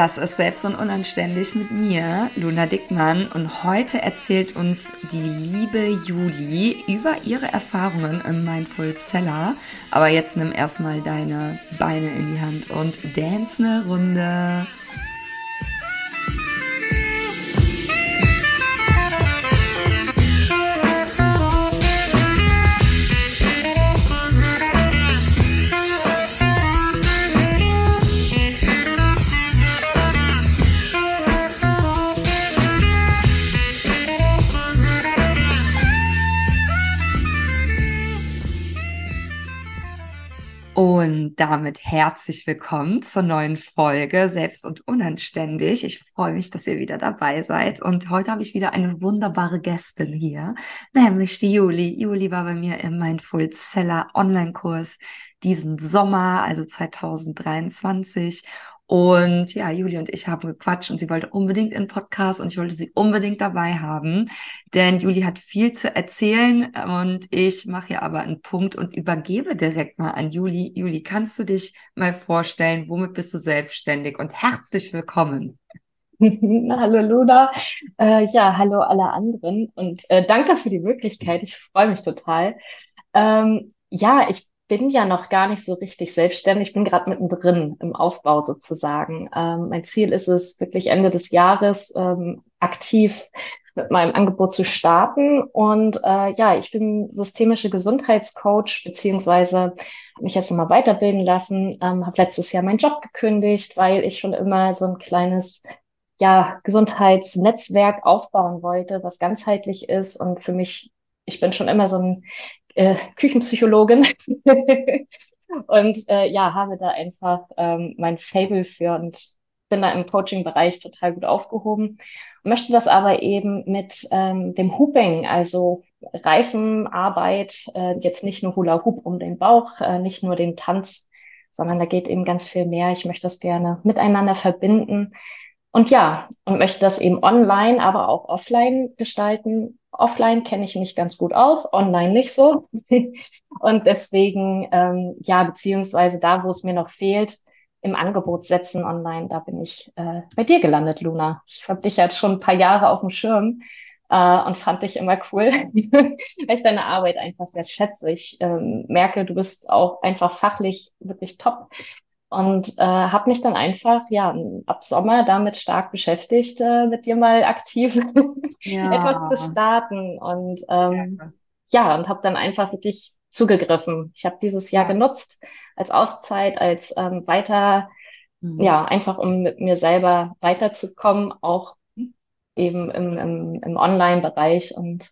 Das ist Selbst und Unanständig mit mir, Luna Dickmann. Und heute erzählt uns die liebe Juli über ihre Erfahrungen im Mindful Seller. Aber jetzt nimm erstmal deine Beine in die Hand und dance eine Runde. Damit herzlich willkommen zur neuen Folge Selbst und Unanständig. Ich freue mich, dass ihr wieder dabei seid. Und heute habe ich wieder eine wunderbare Gästin hier, nämlich die Juli. Juli war bei mir im Mindful Seller Online-Kurs diesen Sommer, also 2023. Und ja, Juli und ich haben gequatscht und sie wollte unbedingt in Podcast und ich wollte sie unbedingt dabei haben, denn Juli hat viel zu erzählen und ich mache hier aber einen Punkt und übergebe direkt mal an Juli. Juli, kannst du dich mal vorstellen, womit bist du selbstständig und herzlich willkommen. hallo Luna, äh, ja, hallo alle anderen und äh, danke für die Möglichkeit. Ich freue mich total. Ähm, ja, ich bin ja noch gar nicht so richtig selbstständig. Ich bin gerade mittendrin im Aufbau sozusagen. Ähm, mein Ziel ist es, wirklich Ende des Jahres ähm, aktiv mit meinem Angebot zu starten. Und äh, ja, ich bin systemische Gesundheitscoach, beziehungsweise habe mich jetzt nochmal weiterbilden lassen, ähm, habe letztes Jahr meinen Job gekündigt, weil ich schon immer so ein kleines ja, Gesundheitsnetzwerk aufbauen wollte, was ganzheitlich ist und für mich ich bin schon immer so ein äh, Küchenpsychologin und äh, ja, habe da einfach ähm, mein Fable für und bin da im Coaching-Bereich total gut aufgehoben möchte das aber eben mit ähm, dem Hooping, also Reifenarbeit, äh, jetzt nicht nur Hula Hoop um den Bauch, äh, nicht nur den Tanz, sondern da geht eben ganz viel mehr. Ich möchte das gerne miteinander verbinden. Und ja, und möchte das eben online, aber auch offline gestalten. Offline kenne ich mich ganz gut aus, online nicht so. und deswegen, ähm, ja, beziehungsweise da, wo es mir noch fehlt, im Angebot setzen online, da bin ich äh, bei dir gelandet, Luna. Ich habe dich jetzt schon ein paar Jahre auf dem Schirm äh, und fand dich immer cool, weil ich deine Arbeit einfach sehr schätze. Ich ähm, merke, du bist auch einfach fachlich wirklich top und äh, habe mich dann einfach ja ab Sommer damit stark beschäftigt, äh, mit dir mal aktiv ja. etwas zu starten und ähm, ja, ja und habe dann einfach wirklich zugegriffen. Ich habe dieses Jahr ja. genutzt als Auszeit, als ähm, weiter, mhm. ja einfach um mit mir selber weiterzukommen, auch eben im, im, im Online-Bereich und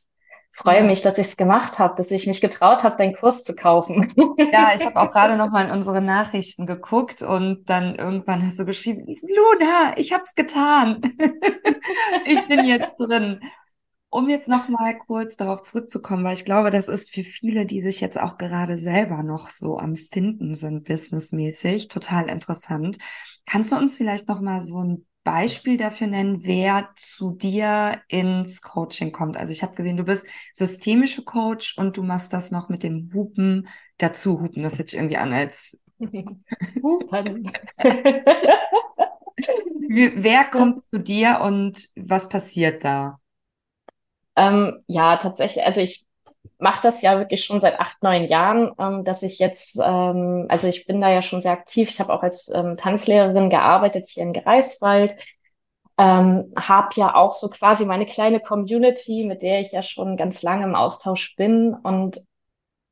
freue mich, dass ich es gemacht habe, dass ich mich getraut habe, deinen Kurs zu kaufen. Ja, ich habe auch gerade noch mal in unsere Nachrichten geguckt und dann irgendwann hast du geschrieben, Luna, ich habe es getan. ich bin jetzt drin. Um jetzt noch mal kurz darauf zurückzukommen, weil ich glaube, das ist für viele, die sich jetzt auch gerade selber noch so am Finden sind, businessmäßig, total interessant. Kannst du uns vielleicht noch mal so ein Beispiel dafür nennen, wer zu dir ins Coaching kommt? Also ich habe gesehen, du bist systemische Coach und du machst das noch mit dem Hupen dazu. Hupen, das hört sich irgendwie an als Hupen. wer kommt zu dir und was passiert da? Ähm, ja, tatsächlich, also ich mache das ja wirklich schon seit acht, neun Jahren, ähm, dass ich jetzt, ähm, also ich bin da ja schon sehr aktiv. Ich habe auch als ähm, Tanzlehrerin gearbeitet hier in Greifswald. Ähm, habe ja auch so quasi meine kleine Community, mit der ich ja schon ganz lange im Austausch bin. Und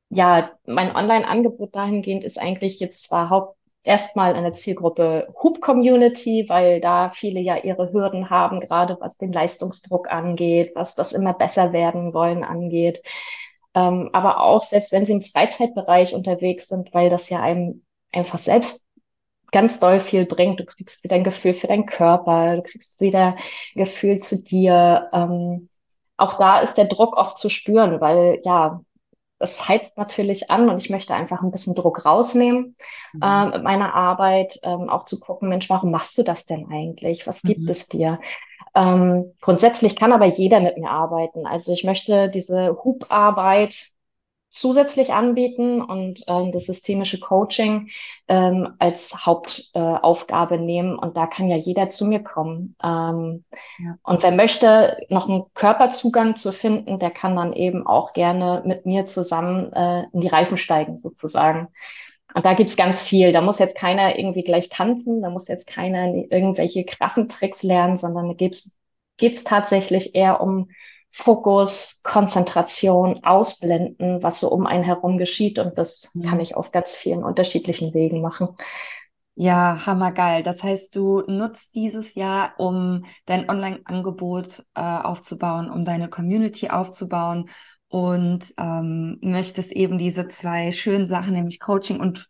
ja, mein Online-Angebot dahingehend ist eigentlich jetzt zwar haupt erstmal eine Zielgruppe Hub-Community, weil da viele ja ihre Hürden haben, gerade was den Leistungsdruck angeht, was das immer besser werden wollen angeht. Ähm, aber auch selbst wenn sie im Freizeitbereich unterwegs sind, weil das ja einem einfach selbst ganz doll viel bringt. Du kriegst wieder ein Gefühl für deinen Körper, du kriegst wieder ein Gefühl zu dir. Ähm, auch da ist der Druck oft zu spüren, weil ja, das heizt natürlich an und ich möchte einfach ein bisschen Druck rausnehmen mhm. äh, mit meiner Arbeit, ähm, auch zu gucken, Mensch, warum machst du das denn eigentlich? Was gibt mhm. es dir? Ähm, grundsätzlich kann aber jeder mit mir arbeiten. Also ich möchte diese Hubarbeit zusätzlich anbieten und ähm, das systemische Coaching ähm, als Hauptaufgabe äh, nehmen. Und da kann ja jeder zu mir kommen. Ähm, ja. Und wer möchte, noch einen Körperzugang zu finden, der kann dann eben auch gerne mit mir zusammen äh, in die Reifen steigen, sozusagen. Und da gibt's ganz viel. Da muss jetzt keiner irgendwie gleich tanzen, da muss jetzt keiner irgendwelche krassen Tricks lernen, sondern da geht's, geht's tatsächlich eher um Fokus, Konzentration, Ausblenden, was so um einen herum geschieht. Und das mhm. kann ich auf ganz vielen unterschiedlichen Wegen machen. Ja, hammergeil. Das heißt, du nutzt dieses Jahr, um dein Online-Angebot äh, aufzubauen, um deine Community aufzubauen und ähm, möchtest eben diese zwei schönen Sachen, nämlich Coaching und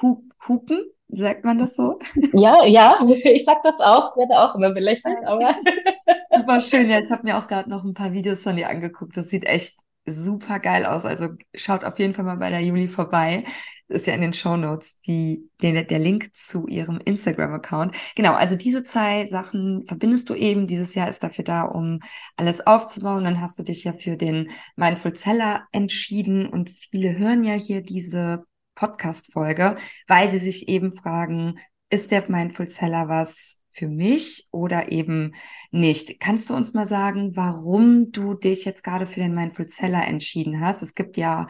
Hupen, sagt man das so? Ja, ja, ich sag das auch, werde auch immer belächelt, aber. Super schön, ja, ich habe mir auch gerade noch ein paar Videos von dir angeguckt. Das sieht echt super geil aus. Also schaut auf jeden Fall mal bei der Juli vorbei. Das ist ja in den Show Notes die, der, der Link zu ihrem Instagram-Account. Genau, also diese zwei Sachen verbindest du eben. Dieses Jahr ist dafür da, um alles aufzubauen. Dann hast du dich ja für den Mindful Seller entschieden und viele hören ja hier diese Podcast-Folge, weil sie sich eben fragen, ist der Mindful Seller was für mich oder eben nicht. Kannst du uns mal sagen, warum du dich jetzt gerade für den Mindful Seller entschieden hast? Es gibt ja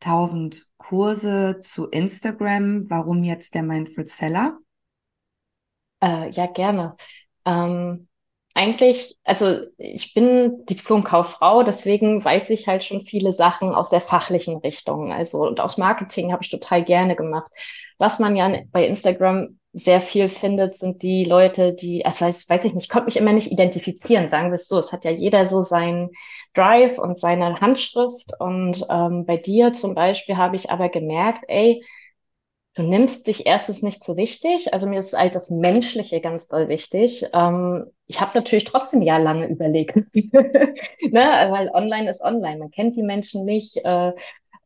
tausend Kurse zu Instagram. Warum jetzt der Mindful Seller? Äh, ja, gerne. Ähm, eigentlich, also ich bin Diplomkauffrau, deswegen weiß ich halt schon viele Sachen aus der fachlichen Richtung. Also und aus Marketing habe ich total gerne gemacht. Was man ja bei Instagram sehr viel findet, sind die Leute, die, also weiß, weiß ich nicht, ich konnte mich immer nicht identifizieren, sagen wir es so. Es hat ja jeder so seinen Drive und seine Handschrift. Und ähm, bei dir zum Beispiel habe ich aber gemerkt, ey, du nimmst dich erstens nicht so wichtig. Also mir ist halt das Menschliche ganz doll wichtig. Ähm, ich habe natürlich trotzdem jahrelange überlegt, ne? weil online ist online. Man kennt die Menschen nicht. Äh,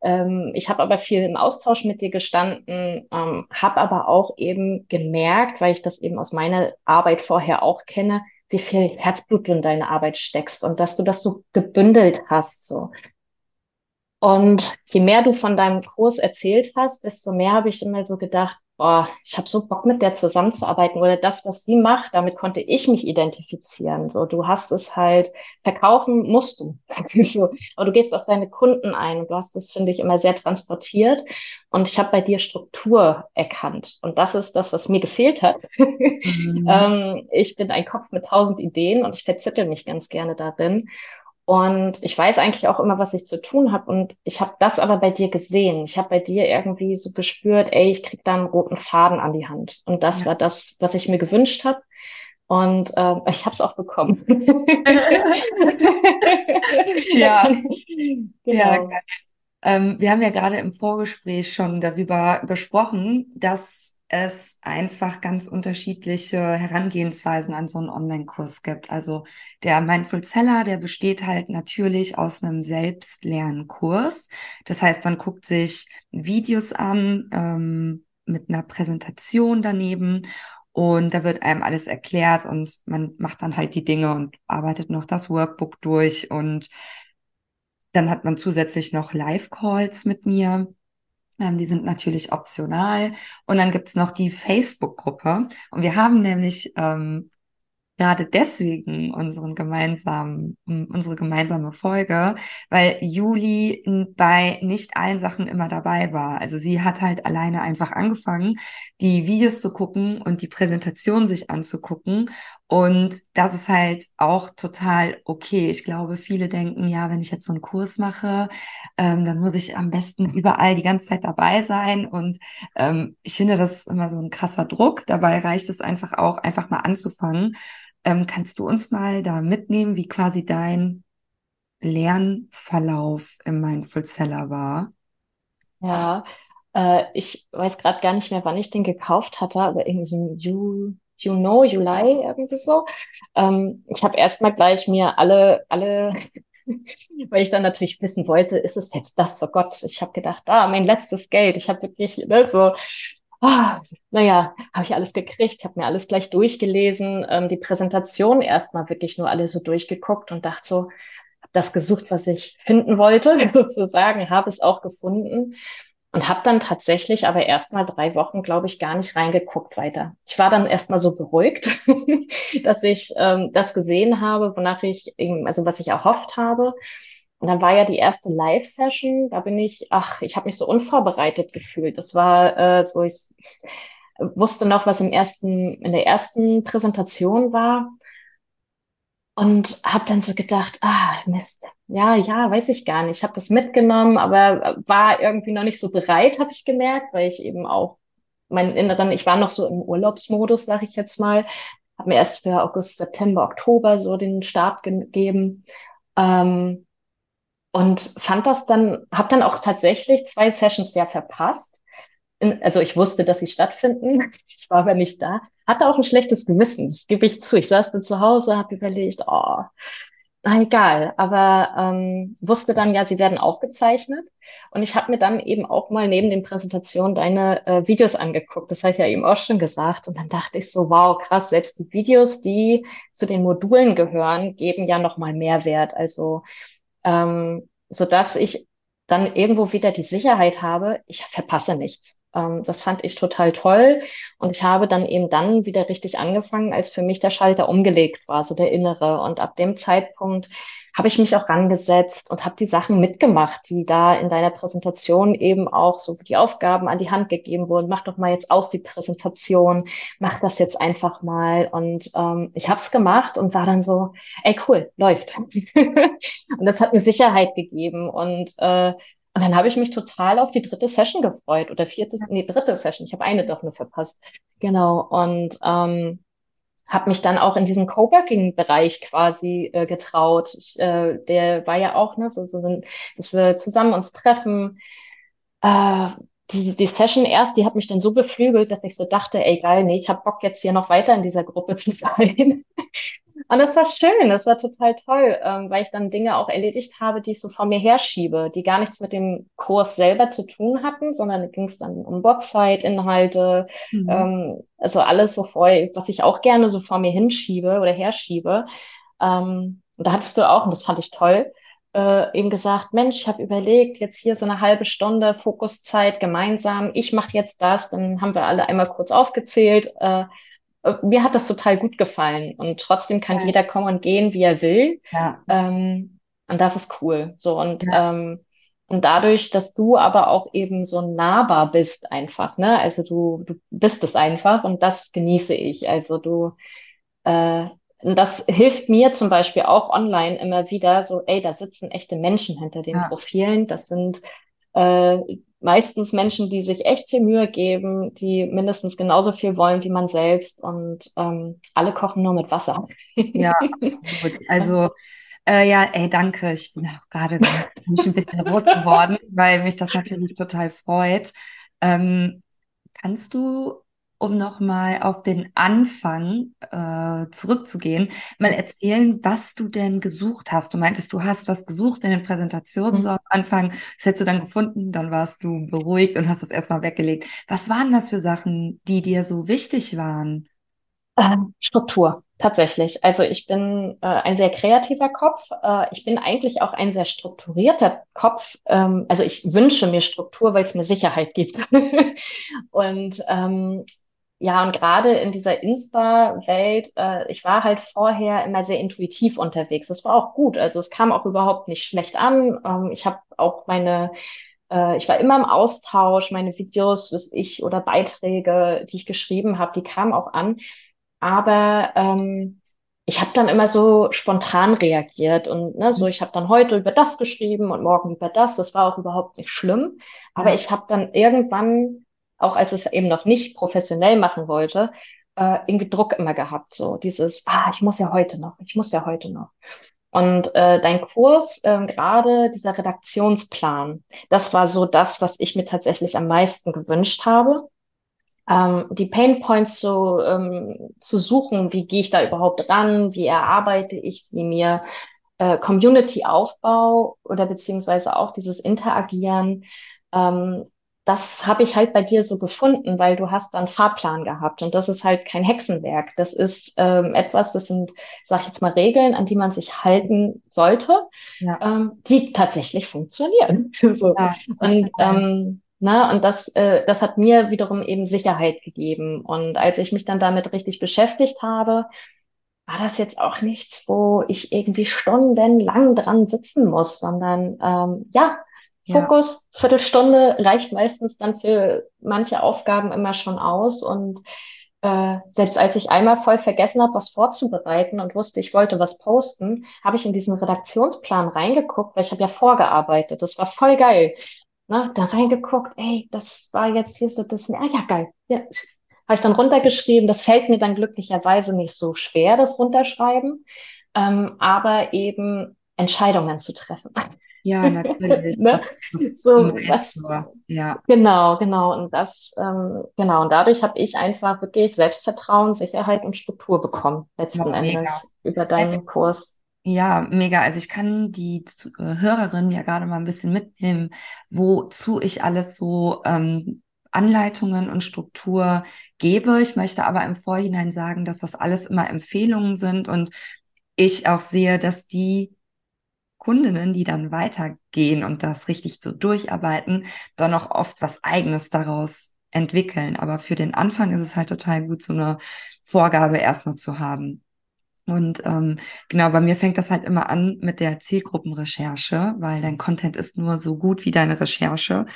ähm, ich habe aber viel im Austausch mit dir gestanden, ähm, habe aber auch eben gemerkt, weil ich das eben aus meiner Arbeit vorher auch kenne, wie viel Herzblut du in deine Arbeit steckst und dass du das so gebündelt hast. So. Und je mehr du von deinem Kurs erzählt hast, desto mehr habe ich immer so gedacht, oh, ich habe so Bock mit der zusammenzuarbeiten oder das, was sie macht, damit konnte ich mich identifizieren. So, du hast es halt verkaufen musst du. so, aber du gehst auf deine Kunden ein und du hast das, finde ich, immer sehr transportiert. Und ich habe bei dir Struktur erkannt. Und das ist das, was mir gefehlt hat. Mhm. ähm, ich bin ein Kopf mit tausend Ideen und ich verzettel mich ganz gerne darin. Und ich weiß eigentlich auch immer, was ich zu tun habe. Und ich habe das aber bei dir gesehen. Ich habe bei dir irgendwie so gespürt, ey, ich krieg da einen roten Faden an die Hand. Und das ja. war das, was ich mir gewünscht habe. Und äh, ich habe es auch bekommen. ja. genau. ja ähm, wir haben ja gerade im Vorgespräch schon darüber gesprochen, dass es einfach ganz unterschiedliche Herangehensweisen an so einen Online-Kurs gibt. Also der Mindful Seller, der besteht halt natürlich aus einem Selbstlernkurs. Das heißt, man guckt sich Videos an ähm, mit einer Präsentation daneben und da wird einem alles erklärt und man macht dann halt die Dinge und arbeitet noch das Workbook durch und dann hat man zusätzlich noch Live-Calls mit mir ähm, die sind natürlich optional. Und dann gibt's noch die Facebook-Gruppe. Und wir haben nämlich ähm, gerade deswegen unseren gemeinsamen, unsere gemeinsame Folge, weil Juli bei nicht allen Sachen immer dabei war. Also sie hat halt alleine einfach angefangen, die Videos zu gucken und die Präsentation sich anzugucken. Und das ist halt auch total okay. Ich glaube, viele denken, ja, wenn ich jetzt so einen Kurs mache, ähm, dann muss ich am besten überall die ganze Zeit dabei sein. Und ähm, ich finde, das ist immer so ein krasser Druck. Dabei reicht es einfach auch, einfach mal anzufangen ähm, kannst du uns mal da mitnehmen, wie quasi dein Lernverlauf im Mindful Seller war? Ja, äh, ich weiß gerade gar nicht mehr, wann ich den gekauft hatte, aber irgendwie im you, you know, Juli, irgendwie so. Ähm, ich habe erstmal gleich mir alle, alle weil ich dann natürlich wissen wollte, ist es jetzt das? Oh Gott, ich habe gedacht, ah, mein letztes Geld. Ich habe wirklich ne, so ah, naja, habe ich alles gekriegt, habe mir alles gleich durchgelesen, ähm, die Präsentation erstmal wirklich nur alle so durchgeguckt und dachte so, das gesucht, was ich finden wollte, sozusagen, habe es auch gefunden und habe dann tatsächlich aber erst mal drei Wochen, glaube ich, gar nicht reingeguckt weiter. Ich war dann erst mal so beruhigt, dass ich ähm, das gesehen habe, wonach ich, eben, also was ich erhofft habe. Und dann war ja die erste Live-Session, da bin ich, ach, ich habe mich so unvorbereitet gefühlt. Das war äh, so, ich wusste noch, was im ersten, in der ersten Präsentation war und habe dann so gedacht, ah, Mist, ja, ja, weiß ich gar nicht. Ich habe das mitgenommen, aber war irgendwie noch nicht so bereit, habe ich gemerkt, weil ich eben auch meinen inneren, ich war noch so im Urlaubsmodus, sage ich jetzt mal, habe mir erst für August, September, Oktober so den Start gegeben ähm, und fand das dann, habe dann auch tatsächlich zwei Sessions ja verpasst. Also ich wusste, dass sie stattfinden, ich war aber nicht da, hatte auch ein schlechtes Gewissen, das gebe ich zu. Ich saß dann zu Hause, habe überlegt, oh, na egal, aber ähm, wusste dann ja, sie werden aufgezeichnet. Und ich habe mir dann eben auch mal neben den Präsentationen deine äh, Videos angeguckt, das habe ich ja eben auch schon gesagt. Und dann dachte ich so, wow, krass, selbst die Videos, die zu den Modulen gehören, geben ja noch mal Mehrwert, also ähm, so dass ich dann irgendwo wieder die Sicherheit habe, ich verpasse nichts. Ähm, das fand ich total toll. Und ich habe dann eben dann wieder richtig angefangen, als für mich der Schalter umgelegt war, so der innere. Und ab dem Zeitpunkt habe ich mich auch rangesetzt und habe die Sachen mitgemacht, die da in deiner Präsentation eben auch so die Aufgaben an die Hand gegeben wurden. Mach doch mal jetzt aus die Präsentation, mach das jetzt einfach mal. Und ähm, ich habe es gemacht und war dann so, ey cool, läuft. und das hat mir Sicherheit gegeben und äh, und dann habe ich mich total auf die dritte Session gefreut oder vierte, nee, dritte Session. Ich habe eine doch nur verpasst. Genau. Und ähm, habe mich dann auch in diesen Coworking-Bereich quasi äh, getraut. Ich, äh, der war ja auch, ne, so, so, dass wir zusammen uns treffen. Äh, die, die Session erst, die hat mich dann so beflügelt, dass ich so dachte, ey geil, nee, ich habe Bock jetzt hier noch weiter in dieser Gruppe zu sein. Und das war schön, das war total toll, ähm, weil ich dann Dinge auch erledigt habe, die ich so vor mir herschiebe, die gar nichts mit dem Kurs selber zu tun hatten, sondern ging es dann um Website-Inhalte, mhm. ähm, also alles, wovor was ich auch gerne so vor mir hinschiebe oder herschiebe. Ähm, und da hattest du auch, und das fand ich toll, äh, eben gesagt, Mensch, ich habe überlegt, jetzt hier so eine halbe Stunde Fokuszeit gemeinsam, ich mache jetzt das, dann haben wir alle einmal kurz aufgezählt. Äh, äh, mir hat das total gut gefallen und trotzdem kann ja. jeder kommen und gehen, wie er will. Ja. Ähm, und das ist cool. So und ja. ähm, und dadurch, dass du aber auch eben so nahbar bist einfach, ne? Also du, du bist es einfach und das genieße ich. Also du, äh, das hilft mir zum Beispiel auch online immer wieder so, ey, da sitzen echte Menschen hinter den ja. Profilen. Das sind äh, meistens Menschen, die sich echt viel Mühe geben, die mindestens genauso viel wollen wie man selbst und ähm, alle kochen nur mit Wasser. Ja, absolut. Also äh, ja, ey, danke. Ich bin auch gerade ein bisschen rot geworden, weil mich das natürlich total freut. Ähm, kannst du um nochmal auf den Anfang äh, zurückzugehen, mal erzählen, was du denn gesucht hast. Du meintest, du hast was gesucht in den Präsentationen mhm. so am Anfang. Das hättest du dann gefunden, dann warst du beruhigt und hast das erstmal weggelegt. Was waren das für Sachen, die dir so wichtig waren? Ähm, Struktur, tatsächlich. Also ich bin äh, ein sehr kreativer Kopf. Äh, ich bin eigentlich auch ein sehr strukturierter Kopf. Ähm, also ich wünsche mir Struktur, weil es mir Sicherheit gibt. und ähm, ja, und gerade in dieser Insta-Welt, äh, ich war halt vorher immer sehr intuitiv unterwegs. Das war auch gut. Also es kam auch überhaupt nicht schlecht an. Ähm, ich habe auch meine, äh, ich war immer im Austausch, meine Videos, was ich oder Beiträge, die ich geschrieben habe, die kamen auch an. Aber ähm, ich habe dann immer so spontan reagiert und ne, so, ich habe dann heute über das geschrieben und morgen über das. Das war auch überhaupt nicht schlimm. Aber ja. ich habe dann irgendwann auch als es eben noch nicht professionell machen wollte, äh, irgendwie Druck immer gehabt. So dieses, ah, ich muss ja heute noch, ich muss ja heute noch. Und äh, dein Kurs, äh, gerade dieser Redaktionsplan, das war so das, was ich mir tatsächlich am meisten gewünscht habe. Ähm, die Pain Points so, ähm, zu suchen, wie gehe ich da überhaupt ran, wie erarbeite ich sie mir, äh, Community-Aufbau oder beziehungsweise auch dieses Interagieren, ähm, das habe ich halt bei dir so gefunden, weil du hast dann Fahrplan gehabt und das ist halt kein Hexenwerk. Das ist ähm, etwas, das sind, sag ich jetzt mal, Regeln, an die man sich halten sollte, ja. ähm, die tatsächlich funktionieren. so. ja, und ähm, na, und das, äh, das hat mir wiederum eben Sicherheit gegeben. Und als ich mich dann damit richtig beschäftigt habe, war das jetzt auch nichts, wo ich irgendwie stundenlang dran sitzen muss, sondern ähm, ja, Fokus, ja. Viertelstunde reicht meistens dann für manche Aufgaben immer schon aus. Und äh, selbst als ich einmal voll vergessen habe, was vorzubereiten und wusste, ich wollte was posten, habe ich in diesen Redaktionsplan reingeguckt, weil ich habe ja vorgearbeitet. Das war voll geil. Ne? Da reingeguckt, ey, das war jetzt hier so das, ah ja, geil. Ja. Habe ich dann runtergeschrieben. Das fällt mir dann glücklicherweise nicht so schwer, das Runterschreiben, ähm, aber eben Entscheidungen zu treffen. Ja, natürlich. ne? so, was, ja. Genau, genau. Und das, ähm, genau. Und dadurch habe ich einfach wirklich Selbstvertrauen, Sicherheit und Struktur bekommen, letzten ja, Endes, über deinen also, Kurs. Ja, mega. Also ich kann die äh, Hörerin ja gerade mal ein bisschen mitnehmen, wozu ich alles so ähm, Anleitungen und Struktur gebe. Ich möchte aber im Vorhinein sagen, dass das alles immer Empfehlungen sind und ich auch sehe, dass die Kundinnen, die dann weitergehen und das richtig so durcharbeiten, dann auch oft was eigenes daraus entwickeln. Aber für den Anfang ist es halt total gut, so eine Vorgabe erstmal zu haben. Und ähm, genau, bei mir fängt das halt immer an mit der Zielgruppenrecherche, weil dein Content ist nur so gut wie deine Recherche.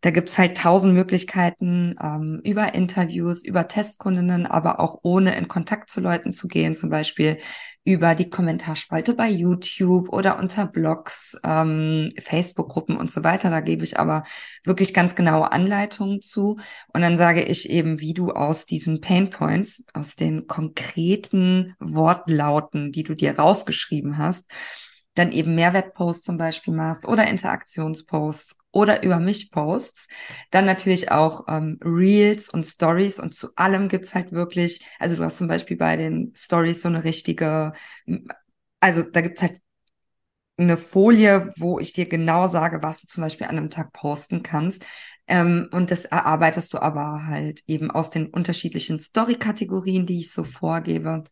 Da gibt's halt tausend Möglichkeiten ähm, über Interviews, über Testkundinnen, aber auch ohne in Kontakt zu Leuten zu gehen, zum Beispiel über die Kommentarspalte bei YouTube oder unter Blogs, ähm, Facebook-Gruppen und so weiter. Da gebe ich aber wirklich ganz genaue Anleitungen zu. Und dann sage ich eben, wie du aus diesen Pain Points, aus den konkreten Wortlauten, die du dir rausgeschrieben hast, dann eben Mehrwertposts zum Beispiel machst oder Interaktionsposts oder über mich Posts. Dann natürlich auch ähm, Reels und Stories und zu allem gibt's halt wirklich, also du hast zum Beispiel bei den Stories so eine richtige, also da gibt's halt eine Folie, wo ich dir genau sage, was du zum Beispiel an einem Tag posten kannst. Ähm, und das erarbeitest du aber halt eben aus den unterschiedlichen Story-Kategorien, die ich so vorgebe.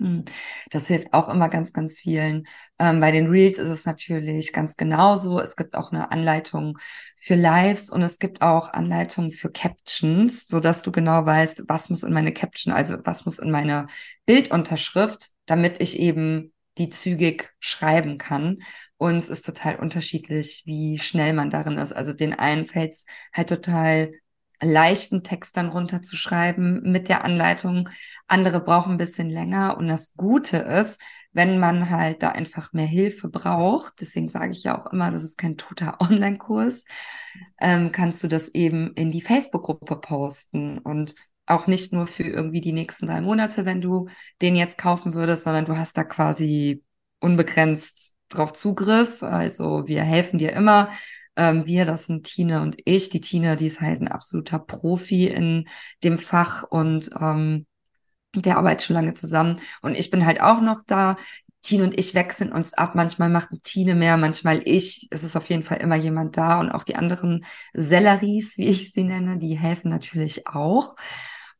Hm, das hilft auch immer ganz, ganz vielen. Ähm, bei den Reels ist es natürlich ganz genauso. Es gibt auch eine Anleitung für Lives und es gibt auch Anleitungen für Captions, so dass du genau weißt, was muss in meine Caption, also was muss in meine Bildunterschrift, damit ich eben die zügig schreiben kann. Und es ist total unterschiedlich, wie schnell man darin ist. Also den einen fällt es halt total leichten Text dann runterzuschreiben mit der Anleitung. Andere brauchen ein bisschen länger. Und das Gute ist, wenn man halt da einfach mehr Hilfe braucht, deswegen sage ich ja auch immer, das ist kein toter Online-Kurs, ähm, kannst du das eben in die Facebook-Gruppe posten und auch nicht nur für irgendwie die nächsten drei Monate, wenn du den jetzt kaufen würdest, sondern du hast da quasi unbegrenzt drauf Zugriff. Also wir helfen dir immer ähm, wir, das sind Tine und ich. Die Tine, die ist halt ein absoluter Profi in dem Fach und ähm, der arbeitet schon lange zusammen. Und ich bin halt auch noch da. Tine und ich wechseln uns ab. Manchmal macht Tine mehr, manchmal ich. Es ist auf jeden Fall immer jemand da. Und auch die anderen Selleries, wie ich sie nenne, die helfen natürlich auch.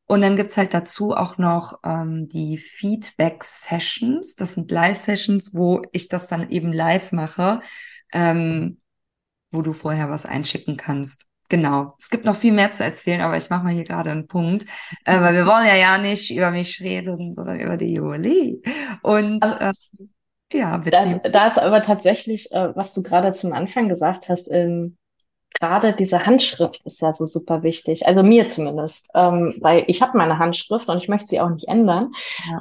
Und dann gibt's halt dazu auch noch ähm, die Feedback-Sessions. Das sind Live-Sessions, wo ich das dann eben live mache. Ähm, wo du vorher was einschicken kannst. Genau. Es gibt noch viel mehr zu erzählen, aber ich mache mal hier gerade einen Punkt, äh, weil wir wollen ja ja nicht über mich reden, sondern über die Juli. Und äh, ja, bitte. Da, da ist aber tatsächlich, äh, was du gerade zum Anfang gesagt hast, ähm, gerade diese Handschrift ist ja so super wichtig. Also mir zumindest, ähm, weil ich habe meine Handschrift und ich möchte sie auch nicht ändern.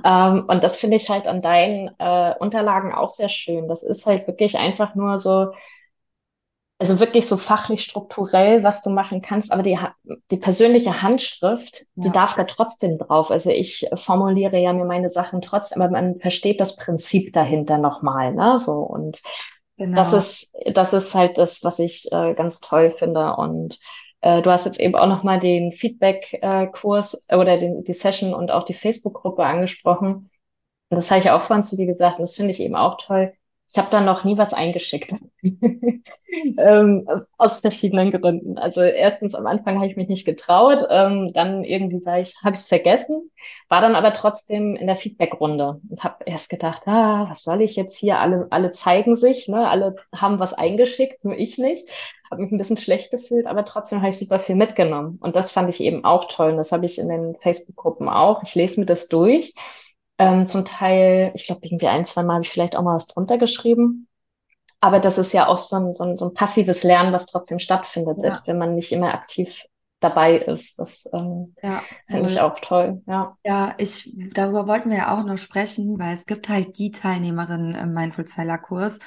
Ja. Ähm, und das finde ich halt an deinen äh, Unterlagen auch sehr schön. Das ist halt wirklich einfach nur so also wirklich so fachlich strukturell, was du machen kannst, aber die, die persönliche Handschrift, ja. die darf da trotzdem drauf. Also ich formuliere ja mir meine Sachen trotzdem, aber man versteht das Prinzip dahinter nochmal, ne, so und genau. das ist, das ist halt das, was ich äh, ganz toll finde und äh, Du hast jetzt eben auch nochmal den Feedback-Kurs äh, oder den, die Session und auch die Facebook-Gruppe angesprochen. Und das habe ich auch vorhin zu dir gesagt und das finde ich eben auch toll ich habe da noch nie was eingeschickt. ähm, aus verschiedenen Gründen. Also erstens am Anfang habe ich mich nicht getraut, ähm, dann irgendwie war ich, habe ich es vergessen, war dann aber trotzdem in der Feedback-Runde und habe erst gedacht, ah, was soll ich jetzt hier? Alle, alle zeigen sich, ne? alle haben was eingeschickt, nur ich nicht. Habe mich ein bisschen schlecht gefühlt, aber trotzdem habe ich super viel mitgenommen. Und das fand ich eben auch toll. Und das habe ich in den Facebook-Gruppen auch. Ich lese mir das durch. Ähm, zum Teil, ich glaube, irgendwie ein, zwei Mal habe ich vielleicht auch mal was drunter geschrieben. Aber das ist ja auch so ein, so ein, so ein passives Lernen, was trotzdem stattfindet, ja. selbst wenn man nicht immer aktiv dabei ist. Das ähm, ja, finde ich auch toll. Ja. ja, ich darüber wollten wir ja auch noch sprechen, weil es gibt halt die Teilnehmerinnen im Mindful Seller Kurs,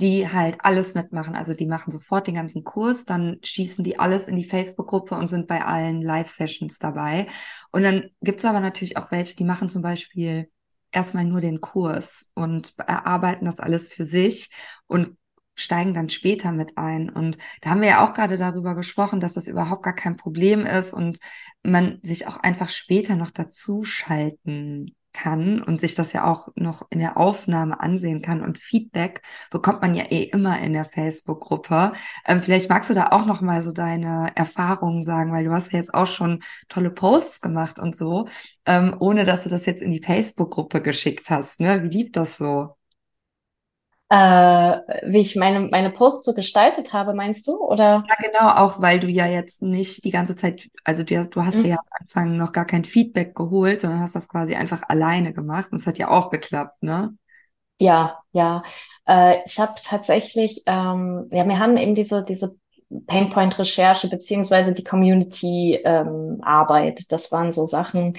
die halt alles mitmachen. Also die machen sofort den ganzen Kurs, dann schießen die alles in die Facebook-Gruppe und sind bei allen Live-Sessions dabei. Und dann gibt's aber natürlich auch welche, die machen zum Beispiel erstmal nur den Kurs und erarbeiten das alles für sich und steigen dann später mit ein. Und da haben wir ja auch gerade darüber gesprochen, dass das überhaupt gar kein Problem ist und man sich auch einfach später noch dazu schalten kann und sich das ja auch noch in der Aufnahme ansehen kann. Und Feedback bekommt man ja eh immer in der Facebook-Gruppe. Ähm, vielleicht magst du da auch noch mal so deine Erfahrungen sagen, weil du hast ja jetzt auch schon tolle Posts gemacht und so, ähm, ohne dass du das jetzt in die Facebook-Gruppe geschickt hast. Ne? Wie lief das so? Äh, wie ich meine, meine Posts so gestaltet habe, meinst du? Oder? Ja, genau, auch weil du ja jetzt nicht die ganze Zeit, also du, du hast mhm. ja am Anfang noch gar kein Feedback geholt, sondern hast das quasi einfach alleine gemacht. Und es hat ja auch geklappt, ne? Ja, ja. Äh, ich habe tatsächlich, ähm, ja, wir haben eben diese, diese Painpoint-Recherche beziehungsweise die Community-Arbeit. Ähm, das waren so Sachen,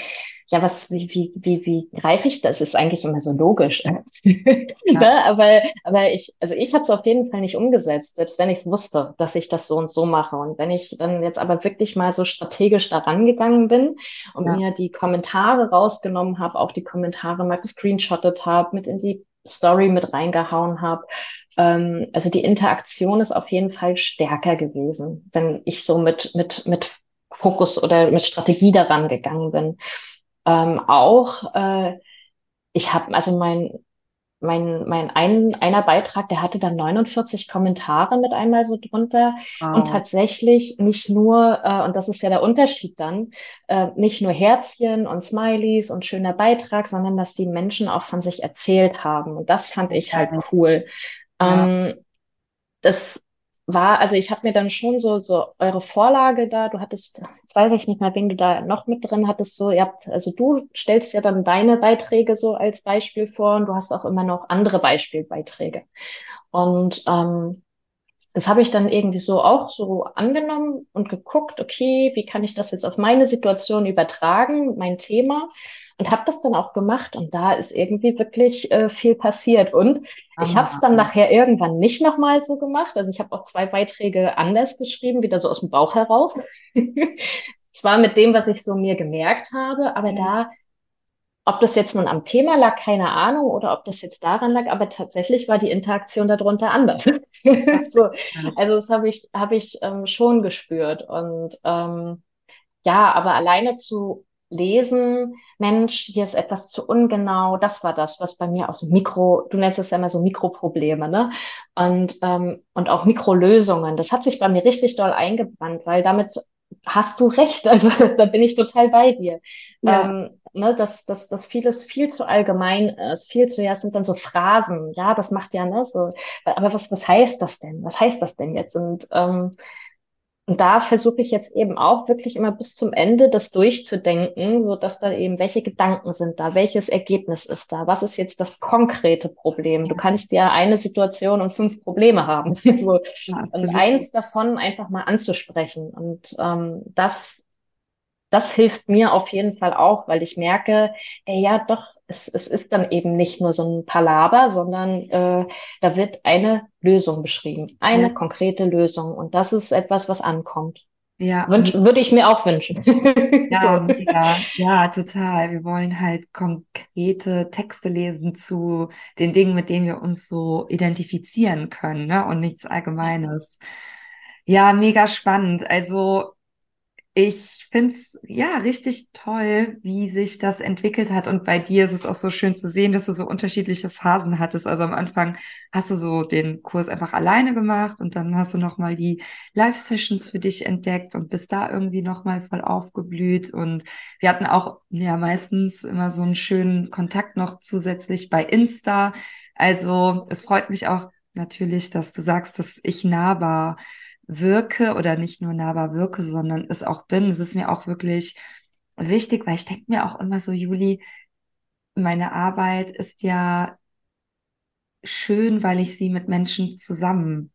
ja, was, wie, wie, wie, wie greife ich das? Ist eigentlich immer so logisch. ja. ne? Aber, aber ich, also ich habe es auf jeden Fall nicht umgesetzt, selbst wenn ich es wusste, dass ich das so und so mache. Und wenn ich dann jetzt aber wirklich mal so strategisch daran gegangen bin und ja. mir die Kommentare rausgenommen habe, auch die Kommentare mal gescreenshottet habe, mit in die Story mit reingehauen habe. Ähm, also die Interaktion ist auf jeden Fall stärker gewesen, wenn ich so mit, mit, mit Fokus oder mit Strategie daran gegangen bin. Ähm, auch, äh, ich habe, also mein, mein, mein ein, einer Beitrag, der hatte dann 49 Kommentare mit einmal so drunter wow. und tatsächlich nicht nur, äh, und das ist ja der Unterschied dann, äh, nicht nur Herzchen und Smileys und schöner Beitrag, sondern dass die Menschen auch von sich erzählt haben. Und das fand ich halt cool. Ja. Ähm, das war, also ich habe mir dann schon so, so eure Vorlage da, du hattest, jetzt weiß ich nicht mehr, wen du da noch mit drin hattest, so, ihr habt, also du stellst ja dann deine Beiträge so als Beispiel vor und du hast auch immer noch andere Beispielbeiträge. Und ähm, das habe ich dann irgendwie so auch so angenommen und geguckt, okay, wie kann ich das jetzt auf meine Situation übertragen, mein Thema und habe das dann auch gemacht und da ist irgendwie wirklich äh, viel passiert und Aha. ich habe es dann nachher irgendwann nicht nochmal so gemacht. Also ich habe auch zwei Beiträge anders geschrieben, wieder so aus dem Bauch heraus. Zwar mit dem, was ich so mir gemerkt habe, aber da, ob das jetzt nun am Thema lag, keine Ahnung, oder ob das jetzt daran lag, aber tatsächlich war die Interaktion darunter anders. so, also das habe ich, hab ich ähm, schon gespürt und ähm, ja, aber alleine zu lesen, Mensch, hier ist etwas zu ungenau. Das war das, was bei mir auch so Mikro, du nennst es ja immer so Mikroprobleme, ne? Und, ähm, und auch Mikrolösungen. Das hat sich bei mir richtig doll eingebrannt, weil damit hast du recht. Also da bin ich total bei dir. Ja. Ähm, ne, dass, dass, dass vieles viel zu allgemein ist, viel zu, ja, es sind dann so Phrasen, ja, das macht ja, ne, so, aber was, was heißt das denn? Was heißt das denn jetzt? Und ähm, und da versuche ich jetzt eben auch wirklich immer bis zum Ende das durchzudenken, so dass da eben welche Gedanken sind da, welches Ergebnis ist da, was ist jetzt das konkrete Problem? Du kannst ja eine Situation und fünf Probleme haben. so. ja, und eins davon einfach mal anzusprechen. Und ähm, das, das hilft mir auf jeden Fall auch, weil ich merke, ey, ja, doch, es, es ist dann eben nicht nur so ein Palaber, sondern äh, da wird eine Lösung beschrieben, eine ja. konkrete Lösung. Und das ist etwas, was ankommt. Ja. Wünsch, würde ich mir auch wünschen. Ja, so. ja, ja, total. Wir wollen halt konkrete Texte lesen zu den Dingen, mit denen wir uns so identifizieren können, ne? Und nichts Allgemeines. Ja, mega spannend. Also Ich finde es ja richtig toll, wie sich das entwickelt hat. Und bei dir ist es auch so schön zu sehen, dass du so unterschiedliche Phasen hattest. Also am Anfang hast du so den Kurs einfach alleine gemacht und dann hast du nochmal die Live-Sessions für dich entdeckt und bist da irgendwie nochmal voll aufgeblüht. Und wir hatten auch ja meistens immer so einen schönen Kontakt noch zusätzlich bei Insta. Also es freut mich auch natürlich, dass du sagst, dass ich nahbar wirke oder nicht nur nahbar wirke, sondern es auch bin. Es ist mir auch wirklich wichtig, weil ich denke mir auch immer so, Juli, meine Arbeit ist ja schön, weil ich sie mit Menschen zusammen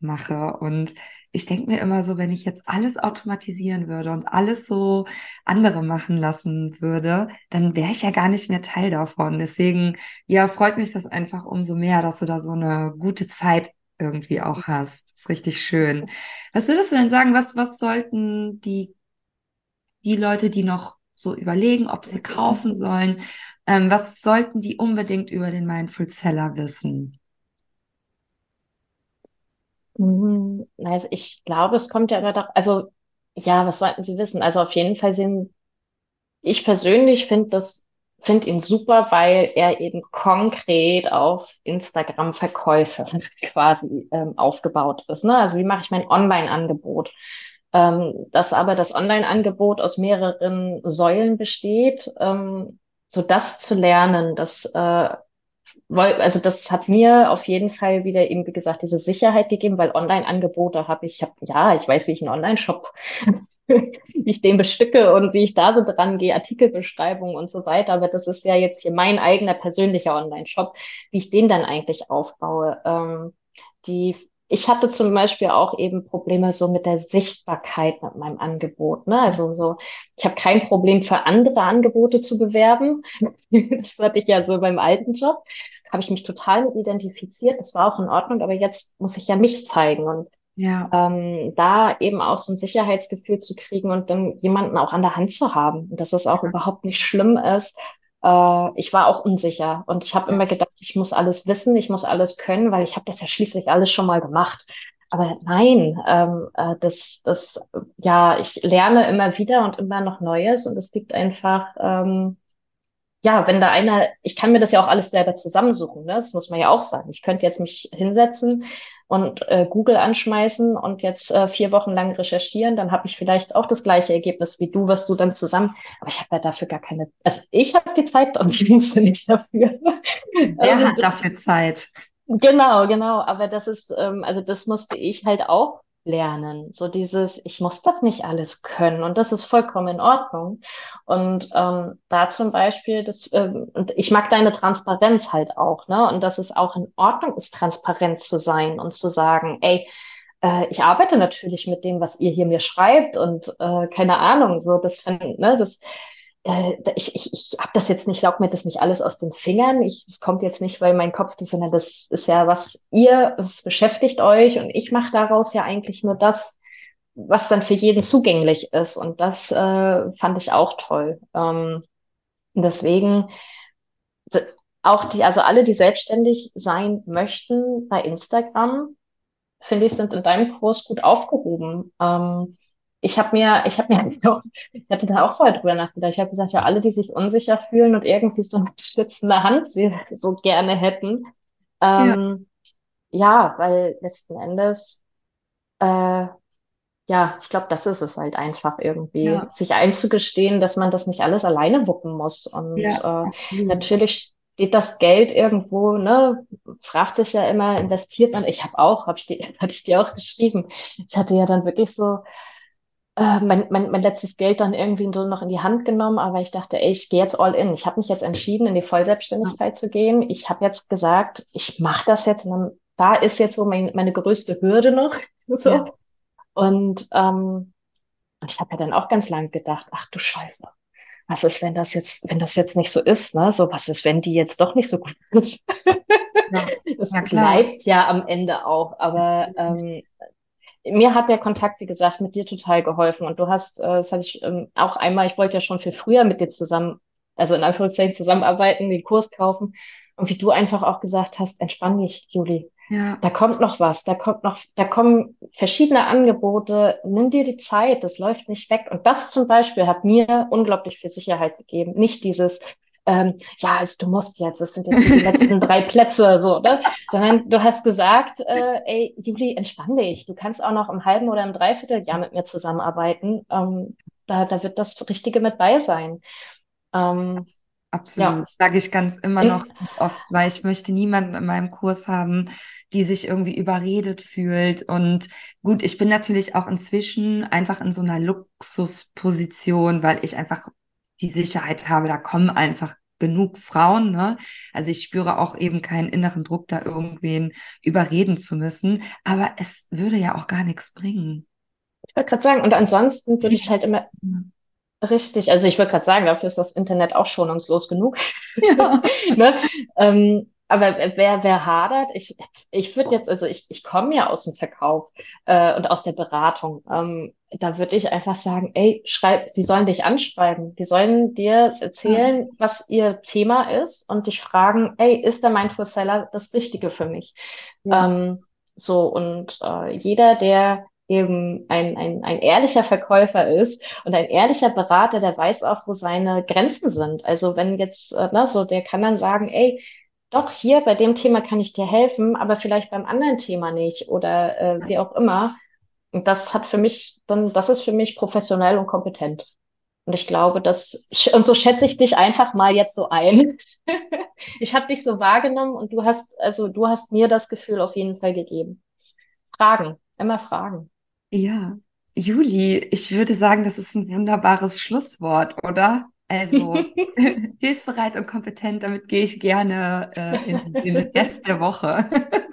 mache. Und ich denke mir immer so, wenn ich jetzt alles automatisieren würde und alles so andere machen lassen würde, dann wäre ich ja gar nicht mehr Teil davon. Deswegen, ja, freut mich das einfach umso mehr, dass du da so eine gute Zeit irgendwie auch hast. Das ist richtig schön. Was würdest du denn sagen, was, was sollten die, die Leute, die noch so überlegen, ob sie kaufen sollen, ähm, was sollten die unbedingt über den Mindful Seller wissen? Mhm. Also ich glaube, es kommt ja immer doch, also ja, was sollten Sie wissen? Also auf jeden Fall sind, ich persönlich finde das finde ihn super, weil er eben konkret auf Instagram Verkäufe quasi ähm, aufgebaut ist. Ne? Also wie mache ich mein Online-Angebot? Ähm, dass aber das Online-Angebot aus mehreren Säulen besteht, ähm, so das zu lernen, das äh, also das hat mir auf jeden Fall wieder eben, wie gesagt, diese Sicherheit gegeben, weil Online-Angebote habe ich, hab, ja, ich weiß, wie ich einen Online-Shop wie ich den bestücke und wie ich da so dran gehe, Artikelbeschreibungen und so weiter. Aber das ist ja jetzt hier mein eigener persönlicher Online-Shop, wie ich den dann eigentlich aufbaue. Ähm, die, ich hatte zum Beispiel auch eben Probleme so mit der Sichtbarkeit mit meinem Angebot. Ne? Also so, ich habe kein Problem für andere Angebote zu bewerben. das hatte ich ja so beim alten Job. Habe ich mich total mit identifiziert. Das war auch in Ordnung, aber jetzt muss ich ja mich zeigen und ja. Ähm, da eben auch so ein Sicherheitsgefühl zu kriegen und dann jemanden auch an der Hand zu haben. Und dass es auch ja. überhaupt nicht schlimm ist. Äh, ich war auch unsicher und ich habe immer gedacht, ich muss alles wissen, ich muss alles können, weil ich habe das ja schließlich alles schon mal gemacht. Aber nein, ähm, äh, das, das, ja, ich lerne immer wieder und immer noch Neues und es gibt einfach, ähm, ja, wenn da einer, ich kann mir das ja auch alles selber zusammensuchen, ne? das muss man ja auch sagen. Ich könnte jetzt mich hinsetzen und äh, Google anschmeißen und jetzt äh, vier Wochen lang recherchieren, dann habe ich vielleicht auch das gleiche Ergebnis wie du, was du dann zusammen. Aber ich habe ja dafür gar keine. Also ich habe die Zeit und die Dienste nicht dafür. Wer also, hat dafür Zeit? Genau, genau. Aber das ist, ähm, also das musste ich halt auch lernen. So dieses, ich muss das nicht alles können und das ist vollkommen in Ordnung. Und ähm, da zum Beispiel, das, ähm, und ich mag deine Transparenz halt auch, ne? Und dass es auch in Ordnung ist, transparent zu sein und zu sagen, ey, äh, ich arbeite natürlich mit dem, was ihr hier mir schreibt und äh, keine Ahnung, so das, ne, das ich, ich, ich habe das jetzt nicht, saug mir das nicht alles aus den Fingern. Das kommt jetzt nicht, weil mein Kopf, sondern das ist ja was ihr, es beschäftigt euch und ich mache daraus ja eigentlich nur das, was dann für jeden zugänglich ist. Und das äh, fand ich auch toll. Ähm, deswegen auch die, also alle, die selbstständig sein möchten bei Instagram, finde ich, sind in deinem Kurs gut aufgehoben. Ähm, ich habe mir, ich habe mir auch, ich hatte da auch vorher drüber nachgedacht. Ich habe gesagt, ja, alle, die sich unsicher fühlen und irgendwie so eine schützende Hand sie so gerne hätten. Ähm, ja. ja, weil letzten Endes, äh, ja, ich glaube, das ist es halt einfach irgendwie, ja. sich einzugestehen, dass man das nicht alles alleine wuppen muss. Und ja, äh, natürlich steht das Geld irgendwo, ne, fragt sich ja immer, investiert man, ich habe auch, hab ich die, hatte ich dir auch geschrieben. Ich hatte ja dann wirklich so, äh, mein, mein, mein letztes Geld dann irgendwie so noch in die Hand genommen, aber ich dachte, ey, ich gehe jetzt all in. Ich habe mich jetzt entschieden, in die Vollselbstständigkeit ja. zu gehen. Ich habe jetzt gesagt, ich mache das jetzt und dann, da ist jetzt so mein, meine größte Hürde noch. so. Ja. Und, ähm, und ich habe ja dann auch ganz lang gedacht, ach du Scheiße, was ist, wenn das jetzt, wenn das jetzt nicht so ist, ne? So, was ist, wenn die jetzt doch nicht so gut ist? Ja, das ja, bleibt ja am Ende auch, aber ähm, mir hat der Kontakt, wie gesagt, mit dir total geholfen. Und du hast, äh, das hatte ich ähm, auch einmal, ich wollte ja schon viel früher mit dir zusammen, also in Anführungszeichen zusammenarbeiten, den Kurs kaufen. Und wie du einfach auch gesagt hast, entspann dich, Juli. Ja. Da kommt noch was, da kommt noch, da kommen verschiedene Angebote. Nimm dir die Zeit, das läuft nicht weg. Und das zum Beispiel hat mir unglaublich viel Sicherheit gegeben. Nicht dieses, ähm, ja, also du musst jetzt, das sind jetzt die letzten drei Plätze, so, ne? Sondern du hast gesagt, äh, ey, Juli, entspann dich. Du kannst auch noch im halben oder im Dreivierteljahr mit mir zusammenarbeiten. Ähm, da, da wird das Richtige mit bei sein. Ähm, Absolut. ja. Sage ich ganz immer noch ganz oft, weil ich möchte niemanden in meinem Kurs haben, die sich irgendwie überredet fühlt. Und gut, ich bin natürlich auch inzwischen einfach in so einer Luxusposition, weil ich einfach die Sicherheit habe, da kommen einfach genug Frauen, ne? Also ich spüre auch eben keinen inneren Druck, da irgendwen überreden zu müssen. Aber es würde ja auch gar nichts bringen. Ich wollte gerade sagen, und ansonsten würde ich halt immer, richtig, also ich würde gerade sagen, dafür ist das Internet auch schonungslos genug. Ja. ne? ähm, aber wer, wer hadert, ich, ich würde jetzt, also ich, ich komme ja aus dem Verkauf äh, und aus der Beratung. Ähm, da würde ich einfach sagen, ey, schreib, sie sollen dich anschreiben. Die sollen dir erzählen, was ihr Thema ist und dich fragen, ey, ist der Mindful Seller das Richtige für mich? Ja. Ähm, so, und äh, jeder, der eben ein, ein, ein ehrlicher Verkäufer ist und ein ehrlicher Berater, der weiß auch, wo seine Grenzen sind. Also wenn jetzt, äh, ne, so, der kann dann sagen, ey, doch, hier bei dem Thema kann ich dir helfen, aber vielleicht beim anderen Thema nicht oder äh, wie auch immer. Und das hat für mich dann, das ist für mich professionell und kompetent. Und ich glaube, dass, und so schätze ich dich einfach mal jetzt so ein. ich habe dich so wahrgenommen und du hast, also du hast mir das Gefühl auf jeden Fall gegeben. Fragen, immer fragen. Ja, Juli, ich würde sagen, das ist ein wunderbares Schlusswort, oder? Also, hilfsbereit und kompetent, damit gehe ich gerne äh, in, in den Rest der Woche.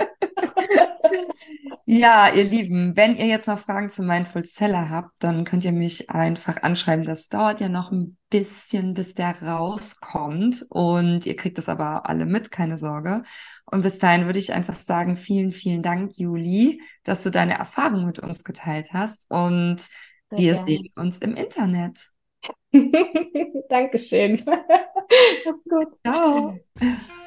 Ja, ihr Lieben, wenn ihr jetzt noch Fragen zu Mindful Seller habt, dann könnt ihr mich einfach anschreiben. Das dauert ja noch ein bisschen, bis der rauskommt. Und ihr kriegt das aber alle mit, keine Sorge. Und bis dahin würde ich einfach sagen, vielen, vielen Dank, Juli, dass du deine Erfahrung mit uns geteilt hast. Und Sehr wir gerne. sehen uns im Internet. Dankeschön. Mach's gut. Ciao.